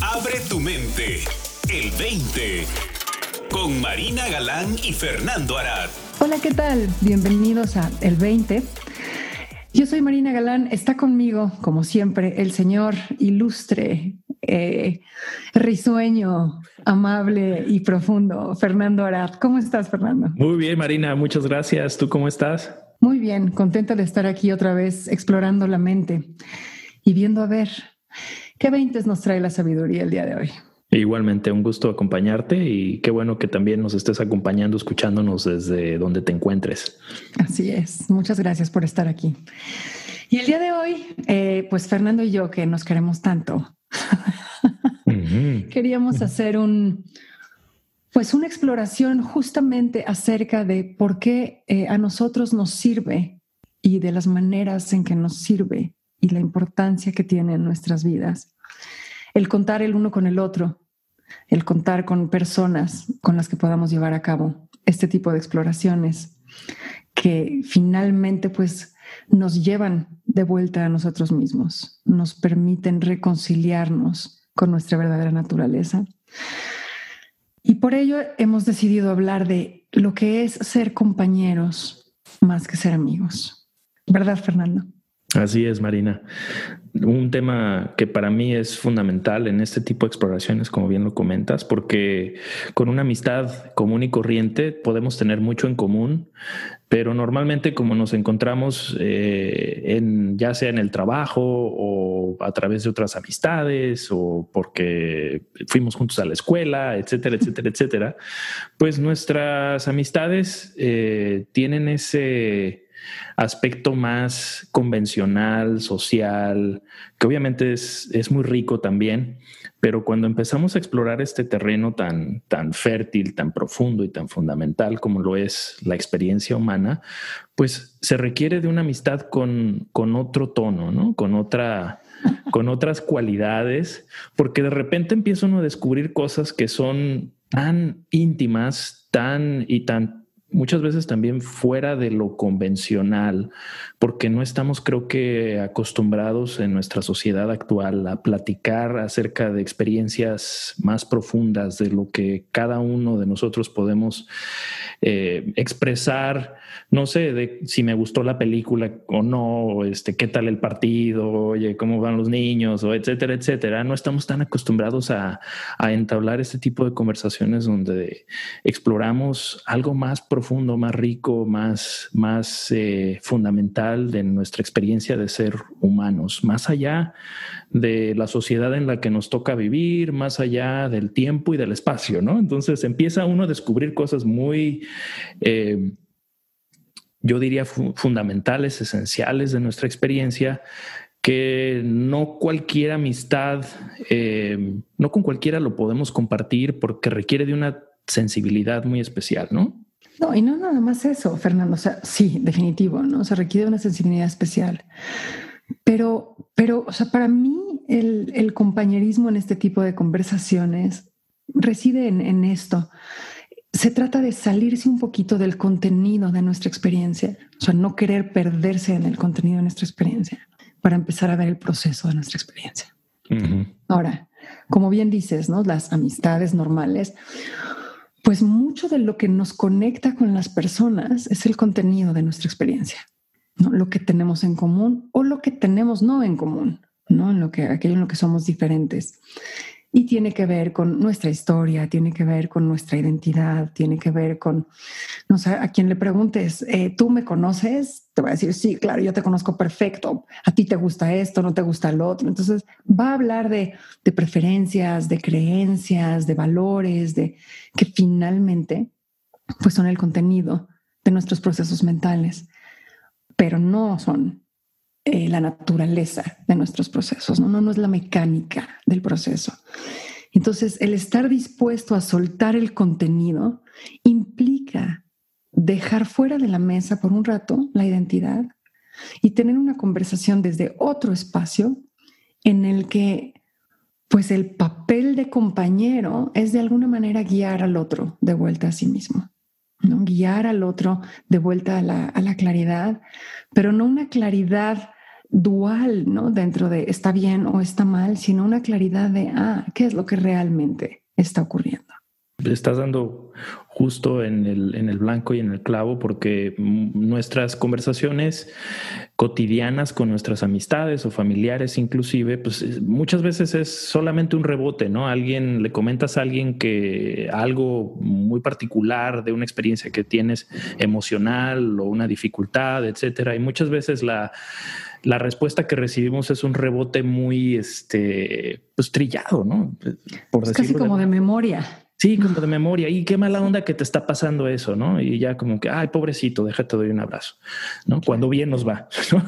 Abre tu mente. El 20. Con Marina Galán y Fernando Arad. Hola, ¿qué tal? Bienvenidos a El 20. Yo soy Marina Galán. Está conmigo, como siempre, el señor ilustre, eh, risueño, amable y profundo, Fernando Arad. ¿Cómo estás, Fernando? Muy bien, Marina. Muchas gracias. ¿Tú cómo estás? Muy bien, contenta de estar aquí otra vez explorando la mente y viendo a ver qué veintes nos trae la sabiduría el día de hoy. Igualmente, un gusto acompañarte y qué bueno que también nos estés acompañando, escuchándonos desde donde te encuentres. Así es, muchas gracias por estar aquí. Y el día de hoy, eh, pues Fernando y yo, que nos queremos tanto, queríamos hacer un, pues una exploración justamente acerca de por qué eh, a nosotros nos sirve y de las maneras en que nos sirve y la importancia que tiene en nuestras vidas. El contar el uno con el otro, el contar con personas con las que podamos llevar a cabo este tipo de exploraciones que finalmente pues nos llevan de vuelta a nosotros mismos, nos permiten reconciliarnos con nuestra verdadera naturaleza. Y por ello hemos decidido hablar de lo que es ser compañeros más que ser amigos. ¿Verdad, Fernando? Así es, Marina. Un tema que para mí es fundamental en este tipo de exploraciones, como bien lo comentas, porque con una amistad común y corriente podemos tener mucho en común, pero normalmente como nos encontramos eh, en, ya sea en el trabajo o a través de otras amistades o porque fuimos juntos a la escuela, etcétera, etcétera, etcétera, pues nuestras amistades eh, tienen ese aspecto más convencional, social, que obviamente es, es, muy rico también, pero cuando empezamos a explorar este terreno tan, tan fértil, tan profundo y tan fundamental como lo es la experiencia humana, pues se requiere de una amistad con, con otro tono, ¿no? Con otra con otras cualidades, porque de repente empieza uno a descubrir cosas que son tan íntimas, tan y tan muchas veces también fuera de lo convencional, porque no estamos, creo que, acostumbrados en nuestra sociedad actual a platicar acerca de experiencias más profundas, de lo que cada uno de nosotros podemos eh, expresar no sé, de si me gustó la película o no, este, qué tal el partido, oye, cómo van los niños, o etcétera, etcétera. No estamos tan acostumbrados a, entablar este tipo de conversaciones donde exploramos algo más profundo, más rico, más, más eh, fundamental de nuestra experiencia de ser humanos, más allá de la sociedad en la que nos toca vivir, más allá del tiempo y del espacio, ¿no? Entonces empieza uno a descubrir cosas muy... Eh, yo diría, fundamentales, esenciales de nuestra experiencia, que no cualquier amistad, eh, no con cualquiera lo podemos compartir porque requiere de una sensibilidad muy especial, ¿no? No, y no nada más eso, Fernando. O sea, sí, definitivo, ¿no? O sea, requiere una sensibilidad especial. Pero, pero, o sea, para mí el, compañerismo en este tipo de conversaciones reside en esto se trata de salirse un poquito del contenido de nuestra experiencia, o sea, no querer perderse en el contenido de nuestra experiencia para empezar a ver el proceso de nuestra experiencia. Ahora, como bien dices, ¿no? Las amistades normales, pues mucho de lo que nos conecta con las personas es el contenido de nuestra experiencia, ¿no? Lo que tenemos en común o lo que tenemos no en común, ¿no? En lo que, aquello en lo que somos diferentes. Y tiene que ver con nuestra historia, tiene que ver con nuestra identidad, tiene que ver con, no sé, a quien le preguntes, eh, ¿tú me conoces? Te va a decir, sí, claro, yo te conozco perfecto, a ti te gusta esto, no te gusta lo otro. Entonces va a hablar de, de preferencias, de creencias, de valores, de que finalmente pues son el contenido de nuestros procesos mentales, pero no son eh, la naturaleza de nuestros procesos, ¿no? ¿no? No es la mecánica del proceso. Entonces, el estar dispuesto a soltar el contenido implica dejar fuera de la mesa por un rato la identidad y tener una conversación desde otro espacio en el que pues el papel de compañero es de alguna manera guiar al otro de vuelta a sí mismo, ¿no? guiar al otro de vuelta a la, a la claridad, pero no una claridad dual, ¿no? Dentro de está bien o está mal, sino una claridad de, ah, ¿qué es lo que realmente está ocurriendo? Estás dando justo en el, en el blanco y en el clavo porque nuestras conversaciones cotidianas con nuestras amistades o familiares inclusive, pues muchas veces es solamente un rebote, ¿no? Alguien, le comentas a alguien que algo muy particular de una experiencia que tienes emocional o una dificultad, etcétera, y muchas veces la la respuesta que recibimos es un rebote muy este pues trillado, ¿no? Por es casi como de memoria. Sí, como de memoria. Y qué mala onda que te está pasando eso, ¿no? Y ya como que, ay, pobrecito, déjate doy un abrazo, ¿no? Cuando bien nos va, ¿no?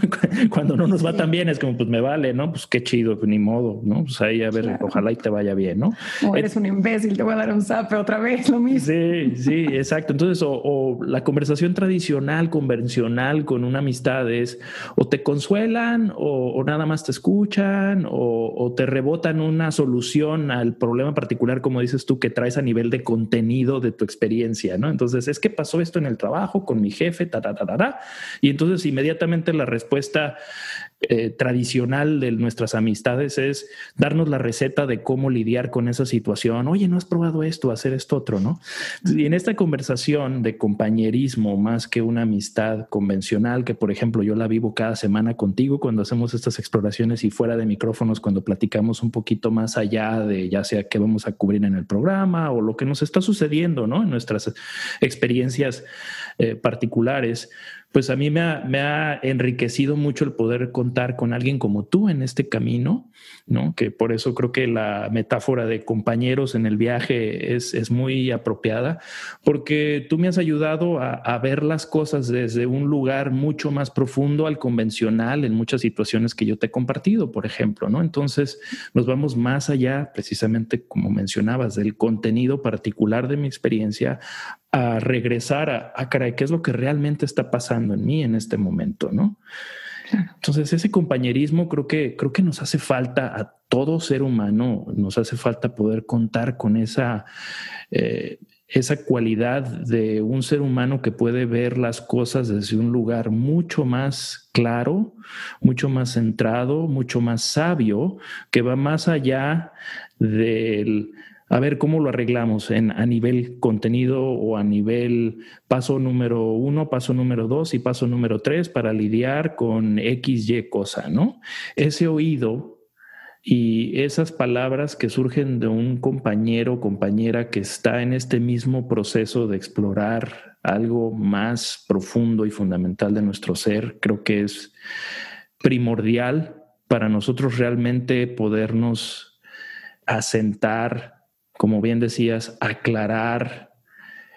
Cuando no nos va tan bien es como, pues me vale, ¿no? Pues qué chido, ni modo, ¿no? Pues ahí a ver, ojalá y te vaya bien, ¿no? O eres un imbécil, te voy a dar un zape otra vez, lo mismo. Sí, sí, exacto. Entonces, o, la conversación tradicional, convencional con una amistad es, o te consuelan, o, nada más te escuchan, o, o te rebotan una solución al problema particular, como dices tú, que traes a nivel de contenido de tu experiencia, ¿no? Entonces, es que pasó esto en el trabajo con mi jefe, ta, ta, ta, ta, y entonces inmediatamente la respuesta eh, tradicional de nuestras amistades es darnos la receta de cómo lidiar con esa situación. Oye, no has probado esto, hacer esto otro, ¿no? Y en esta conversación de compañerismo, más que una amistad convencional, que por ejemplo yo la vivo cada semana contigo cuando hacemos estas exploraciones y fuera de micrófonos, cuando platicamos un poquito más allá de ya sea qué vamos a cubrir en el programa o lo que nos está sucediendo, ¿no? En nuestras experiencias eh, particulares pues a mí me ha, enriquecido mucho el poder contar con alguien como tú en este camino, ¿no? Que por eso creo que la metáfora de compañeros en el viaje es, muy apropiada, porque tú me has ayudado a, a, ver las cosas desde un lugar mucho más profundo al convencional en muchas situaciones que yo te he compartido, por ejemplo, ¿no? Entonces nos vamos más allá, precisamente como mencionabas, del contenido particular de mi experiencia a regresar a, a caray, ¿qué es lo que realmente está pasando en mí en este momento? ¿no? Entonces, ese compañerismo creo que, creo que nos hace falta a todo ser humano, nos hace falta poder contar con esa, eh, esa cualidad de un ser humano que puede ver las cosas desde un lugar mucho más claro, mucho más centrado, mucho más sabio, que va más allá del a ver cómo lo arreglamos en, a nivel contenido o a nivel paso número uno, paso número dos y paso número tres para lidiar con X, Y cosa, ¿no? Ese oído y esas palabras que surgen de un compañero o compañera que está en este mismo proceso de explorar algo más profundo y fundamental de nuestro ser, creo que es primordial para nosotros realmente podernos asentar como bien decías, aclarar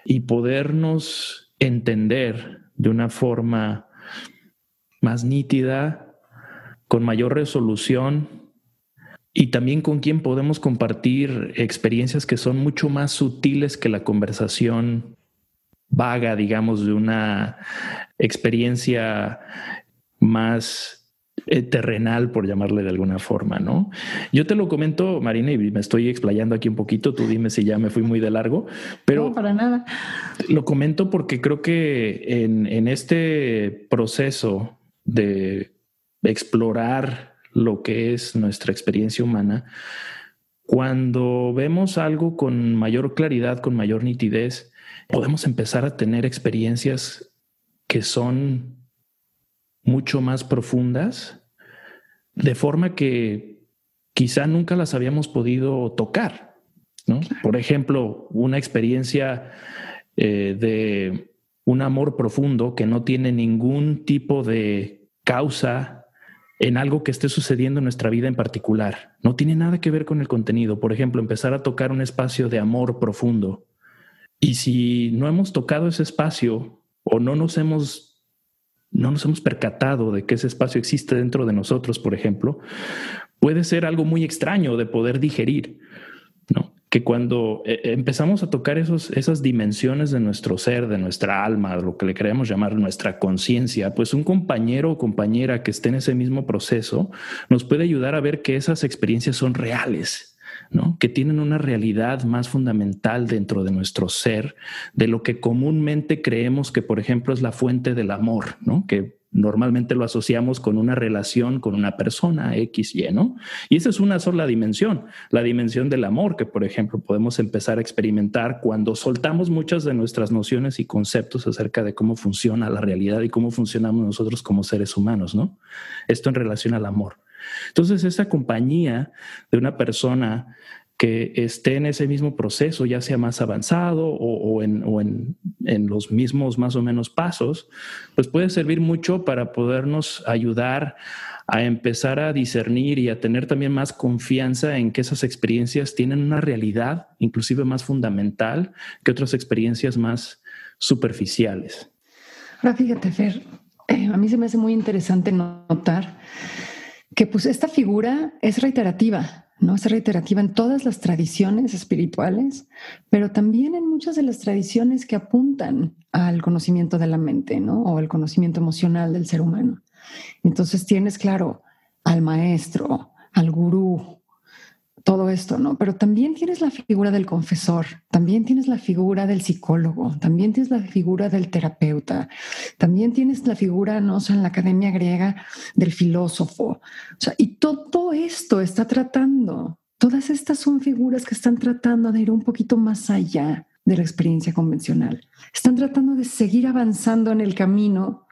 y podernos entender de una forma más nítida, con mayor resolución y también con quien podemos compartir experiencias que son mucho más sutiles que la conversación vaga, digamos, de una experiencia más eh, terrenal, por llamarle de alguna forma, ¿no? Yo te lo comento, Marina, y me estoy explayando aquí un poquito, tú dime si ya me fui muy de largo, pero... No, para nada. Lo comento porque creo que en, en este proceso de explorar lo que es nuestra experiencia humana, cuando vemos algo con mayor claridad, con mayor nitidez, podemos empezar a tener experiencias que son mucho más profundas, de forma que quizá nunca las habíamos podido tocar. ¿no? Por ejemplo, una experiencia eh, de un amor profundo que no tiene ningún tipo de causa en algo que esté sucediendo en nuestra vida en particular. No tiene nada que ver con el contenido. Por ejemplo, empezar a tocar un espacio de amor profundo. Y si no hemos tocado ese espacio o no nos hemos no nos hemos percatado de que ese espacio existe dentro de nosotros, por ejemplo, puede ser algo muy extraño de poder digerir, ¿no? Que cuando eh, empezamos a tocar esos, esas dimensiones de nuestro ser, de nuestra alma, lo que le queremos llamar nuestra conciencia, pues un compañero o compañera que esté en ese mismo proceso nos puede ayudar a ver que esas experiencias son reales, que tienen una realidad más fundamental dentro de nuestro ser, de lo que comúnmente creemos que, por ejemplo, es la fuente del amor, ¿no? Que normalmente lo asociamos con una relación con una persona X, Y, ¿no? Y esa es una sola dimensión, la dimensión del amor que, por ejemplo, podemos empezar a experimentar cuando soltamos muchas de nuestras nociones y conceptos acerca de cómo funciona la realidad y cómo funcionamos nosotros como seres humanos, ¿no? Esto en relación al amor. Entonces, esa compañía de una persona que esté en ese mismo proceso, ya sea más avanzado o, en, los mismos más o menos pasos, pues puede servir mucho para podernos ayudar a empezar a discernir y a tener también más confianza en que esas experiencias tienen una realidad inclusive más fundamental que otras experiencias más superficiales. Ahora fíjate, Fer, eh, a mí se me hace muy interesante notar que pues esta figura es reiterativa, ¿no? Es reiterativa en todas las tradiciones espirituales, pero también en muchas de las tradiciones que apuntan al conocimiento de la mente, ¿no? O al conocimiento emocional del ser humano. Entonces tienes, claro, al maestro, al gurú, todo esto, ¿no? Pero también tienes la figura del confesor, también tienes la figura del psicólogo, también tienes la figura del terapeuta, también tienes la figura, no o sea, en la academia griega del filósofo. O sea, y todo esto está tratando, todas estas son figuras que están tratando de ir un poquito más allá de la experiencia convencional. Están tratando de seguir avanzando en el camino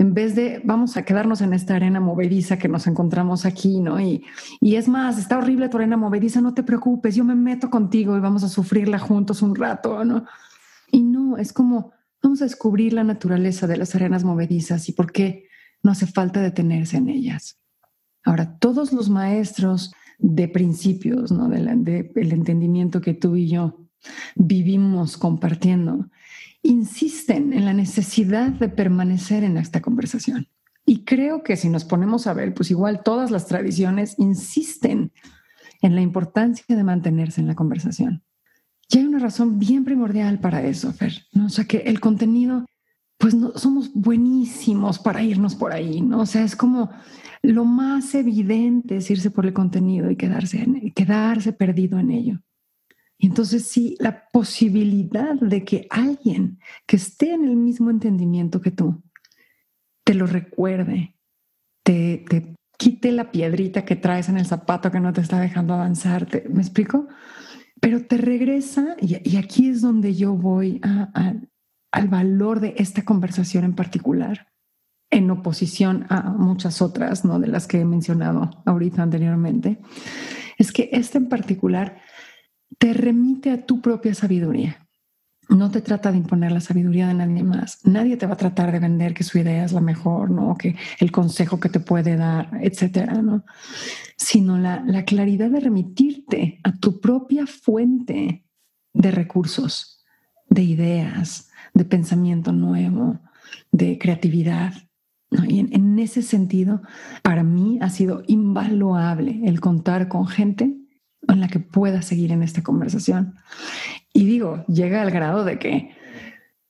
en vez de vamos a quedarnos en esta arena movediza que nos encontramos aquí, ¿no? Y, y es más, está horrible tu arena movediza, no te preocupes, yo me meto contigo y vamos a sufrirla juntos un rato, ¿no? Y no, es como vamos a descubrir la naturaleza de las arenas movedizas y por qué no hace falta detenerse en ellas. Ahora, todos los maestros de principios, ¿no? Del de, el entendimiento que tú y yo vivimos compartiendo, insisten en la necesidad de permanecer en esta conversación. Y creo que si nos ponemos a ver, pues igual todas las tradiciones insisten en la importancia de mantenerse en la conversación. Y hay una razón bien primordial para eso, Fer. ¿no? O sea, que el contenido, pues no, somos buenísimos para irnos por ahí, ¿no? O sea, es como lo más evidente es irse por el contenido y quedarse, quedarse perdido en ello. Y entonces sí, la posibilidad de que alguien que esté en el mismo entendimiento que tú te lo recuerde, te, quite la piedrita que traes en el zapato que no te está dejando avanzar, ¿me explico? Pero te regresa, y, aquí es donde yo voy al valor de esta conversación en particular, en oposición a muchas otras, ¿no? De las que he mencionado ahorita anteriormente, es que esta en particular te remite a tu propia sabiduría. No te trata de imponer la sabiduría de nadie más. Nadie te va a tratar de vender que su idea es la mejor, ¿no? Que el consejo que te puede dar, etcétera, ¿no? Sino la, la claridad de remitirte a tu propia fuente de recursos, de ideas, de pensamiento nuevo, de creatividad. Y en, en, ese sentido, para mí ha sido invaluable el contar con gente en la que pueda seguir en esta conversación. Y digo, llega al grado de que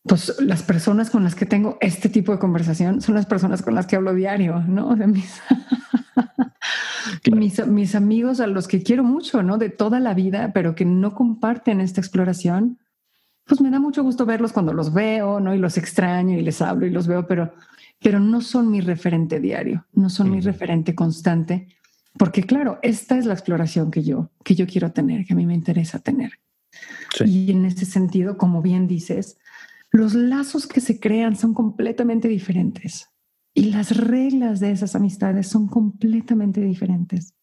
pues las personas con las que tengo este tipo de conversación son las personas con las que hablo diario, ¿no? De mis, mis, mis, amigos a los que quiero mucho, ¿no? De toda la vida, pero que no comparten esta exploración. Pues me da mucho gusto verlos cuando los veo, ¿no? Y los extraño y les hablo y los veo, pero, pero no son mi referente diario, no son mi referente constante porque claro, esta es la exploración que yo, que yo quiero tener, que a mí me interesa tener. Y en ese sentido, como bien dices, los lazos que se crean son completamente diferentes y las reglas de esas amistades son completamente diferentes.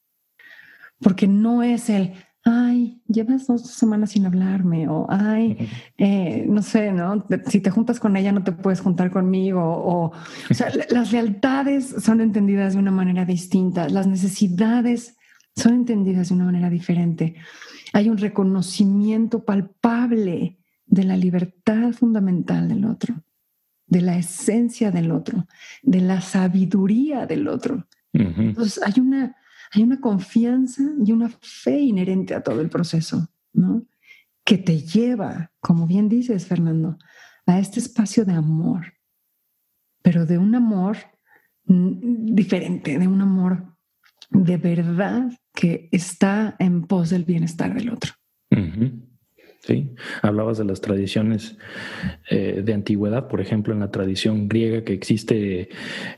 Porque no es el, ay, llevas dos semanas sin hablarme, o ay, eh, no sé, ¿no? Si te juntas con ella no te puedes juntar conmigo, o, o sea, las lealtades son entendidas de una manera distinta, las necesidades son entendidas de una manera diferente. Hay un reconocimiento palpable de la libertad fundamental del otro, de la esencia del otro, de la sabiduría del otro. Entonces hay una hay una confianza y una fe inherente a todo el proceso, ¿no? Que te lleva, como bien dices, Fernando, a este espacio de amor, pero de un amor diferente, de un amor de verdad que está en pos del bienestar del otro. Sí, hablabas de las tradiciones eh, de antigüedad, por ejemplo, en la tradición griega que existe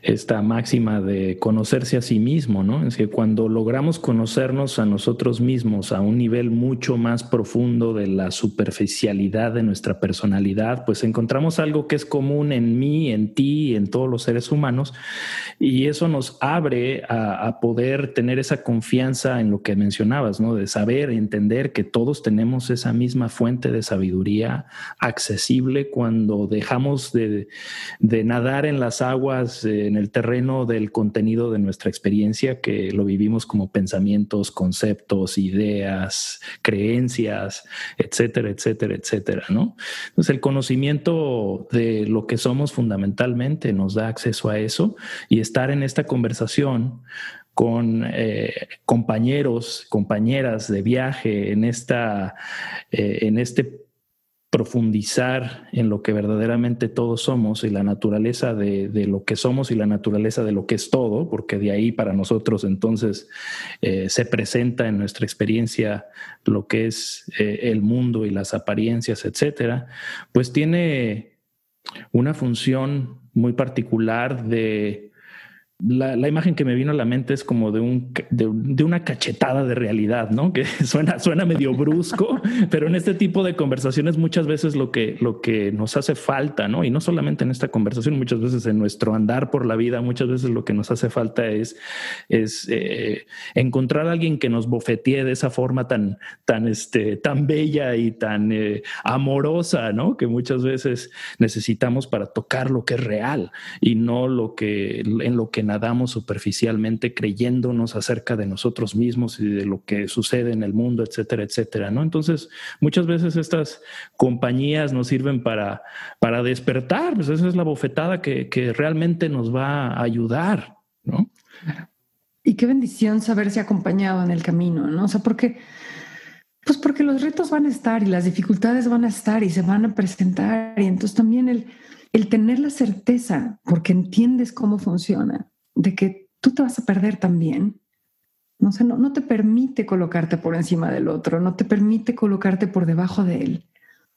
esta máxima de conocerse a sí mismo, ¿no? Es que cuando logramos conocernos a nosotros mismos a un nivel mucho más profundo de la superficialidad de nuestra personalidad, pues encontramos algo que es común en mí, en ti, en todos los seres humanos, y eso nos abre a, a poder tener esa confianza en lo que mencionabas, ¿no? De saber, entender que todos tenemos esa misma fuente de sabiduría accesible cuando dejamos de, nadar en las aguas, en el terreno del contenido de nuestra experiencia, que lo vivimos como pensamientos, conceptos, ideas, creencias, etcétera, etcétera, etcétera, ¿no? Entonces el conocimiento de lo que somos fundamentalmente nos da acceso a eso y estar en esta conversación con eh, compañeros, compañeras de viaje en, esta, eh, en este profundizar en lo que verdaderamente todos somos y la naturaleza de, lo que somos y la naturaleza de lo que es todo, porque de ahí para nosotros entonces eh, se presenta en nuestra experiencia lo que es el mundo y las apariencias, etcétera, pues tiene una función muy particular de la, la, imagen que me vino a la mente es como de, un, de, una cachetada de realidad, ¿no? Que suena, suena medio brusco, pero en este tipo de conversaciones muchas veces lo que, lo que nos hace falta, ¿no? Y no solamente en esta conversación, muchas veces en nuestro andar por la vida, muchas veces lo que nos hace falta es, es eh, encontrar a alguien que nos bofetee de esa forma tan, tan, este, tan bella y tan eh, amorosa, ¿no? Que muchas veces necesitamos para tocar lo que es real y no lo que, en lo que nadamos superficialmente creyéndonos acerca de nosotros mismos y de lo que sucede en el mundo, etcétera, etcétera, ¿no? Entonces, muchas veces estas compañías nos sirven para, para despertar, pues esa es la bofetada que, que realmente nos va a ayudar, ¿no? Y qué bendición saberse acompañado en el camino, ¿no? O sea, porque... Pues porque los retos van a estar y las dificultades van a estar y se van a presentar. Y entonces también el, el tener la certeza, porque entiendes cómo funciona, de que tú te vas a perder también. No, sé, no, no te permite colocarte por encima del otro, no te permite colocarte por debajo de él.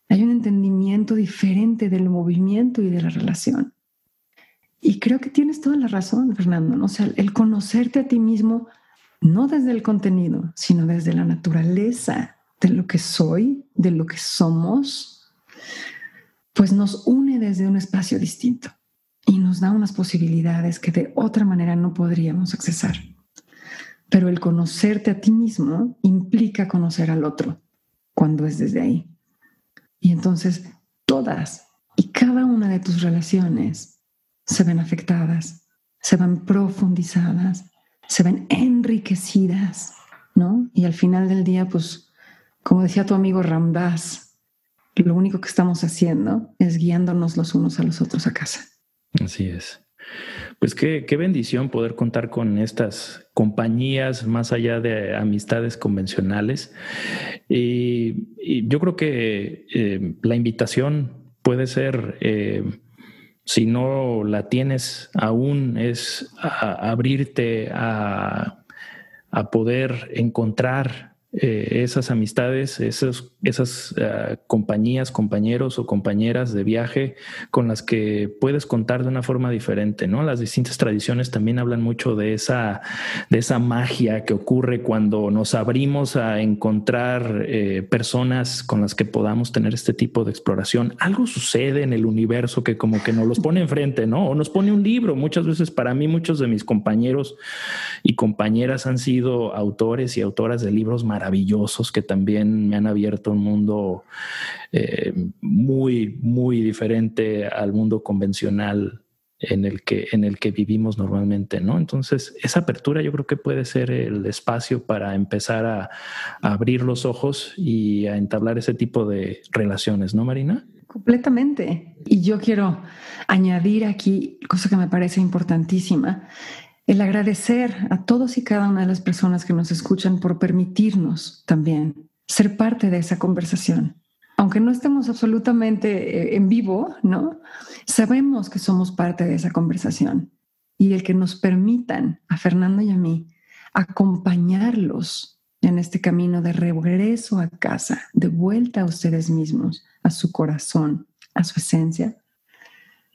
Hay un entendimiento diferente del movimiento y de la relación. Y creo que tienes toda la razón, Fernando. ¿no? Sea, el conocerte a ti mismo, no desde el contenido, sino desde la naturaleza de lo que soy, de lo que somos, pues nos une desde un espacio distinto y nos da unas posibilidades que de otra manera no podríamos accesar. Pero el conocerte a ti mismo implica conocer al otro cuando es desde ahí. Y entonces todas y cada una de tus relaciones se ven afectadas, se ven profundizadas, se ven enriquecidas, ¿no? Y al final del día, pues, como decía tu amigo Ramdas, lo único que estamos haciendo es guiándonos los unos a los otros a casa. Así es. Pues qué, bendición poder contar con estas compañías más allá de amistades convencionales. Y, yo creo que eh, la invitación puede ser, eh, si no la tienes aún, es abrirte a, a poder encontrar eh, esas amistades, esas, eh, compañías, compañeros o compañeras de viaje con las que puedes contar de una forma diferente, ¿no? Las distintas tradiciones también hablan mucho de esa, de esa magia que ocurre cuando nos abrimos a encontrar eh, personas con las que podamos tener este tipo de exploración. Algo sucede en el universo que como que nos los pone enfrente, ¿no? O nos pone un libro. Muchas veces para mí, muchos de mis compañeros y compañeras han sido autores y autoras de libros maravillosos maravillosos que también me han abierto un mundo eh, muy, muy diferente al mundo convencional en el que en el que vivimos normalmente, ¿no? Entonces, esa apertura yo creo que puede ser el espacio para empezar a, a, abrir los ojos y a entablar ese tipo de relaciones, ¿no, Marina? Completamente. Y yo quiero añadir aquí, cosa que me parece importantísima, el agradecer a todos y cada una de las personas que nos escuchan por permitirnos también ser parte de esa conversación. Aunque no estemos absolutamente eh, en vivo, ¿no? Sabemos que somos parte de esa conversación y el que nos permitan a Fernando y a mí acompañarlos en este camino de regreso a casa, de vuelta a ustedes mismos, a su corazón, a su esencia,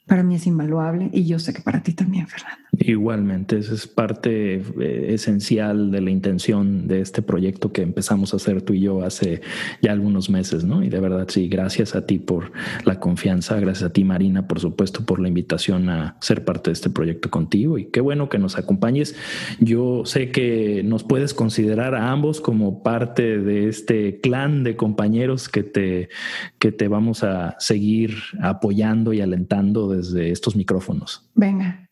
para mí es invaluable y yo sé que para ti también, Fernando. Igualmente, esa es parte eh, esencial de la intención de este proyecto que empezamos a hacer tú y yo hace ya algunos meses, ¿no? Y de verdad, sí, gracias a ti por la confianza, gracias a ti, Marina, por supuesto, por la invitación a ser parte de este proyecto contigo y qué bueno que nos acompañes. Yo sé que nos puedes considerar a ambos como parte de este clan de compañeros que te, que te vamos a seguir apoyando y alentando desde estos micrófonos. Venga.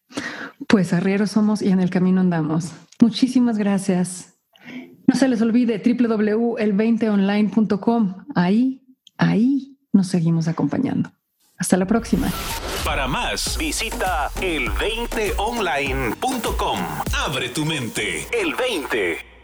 Pues arrieros somos y en el camino andamos. Muchísimas gracias. No se les olvide www.el20online.com. Ahí, ahí nos seguimos acompañando. Hasta la próxima. Para más, visita el20online.com. Abre tu mente. El 20.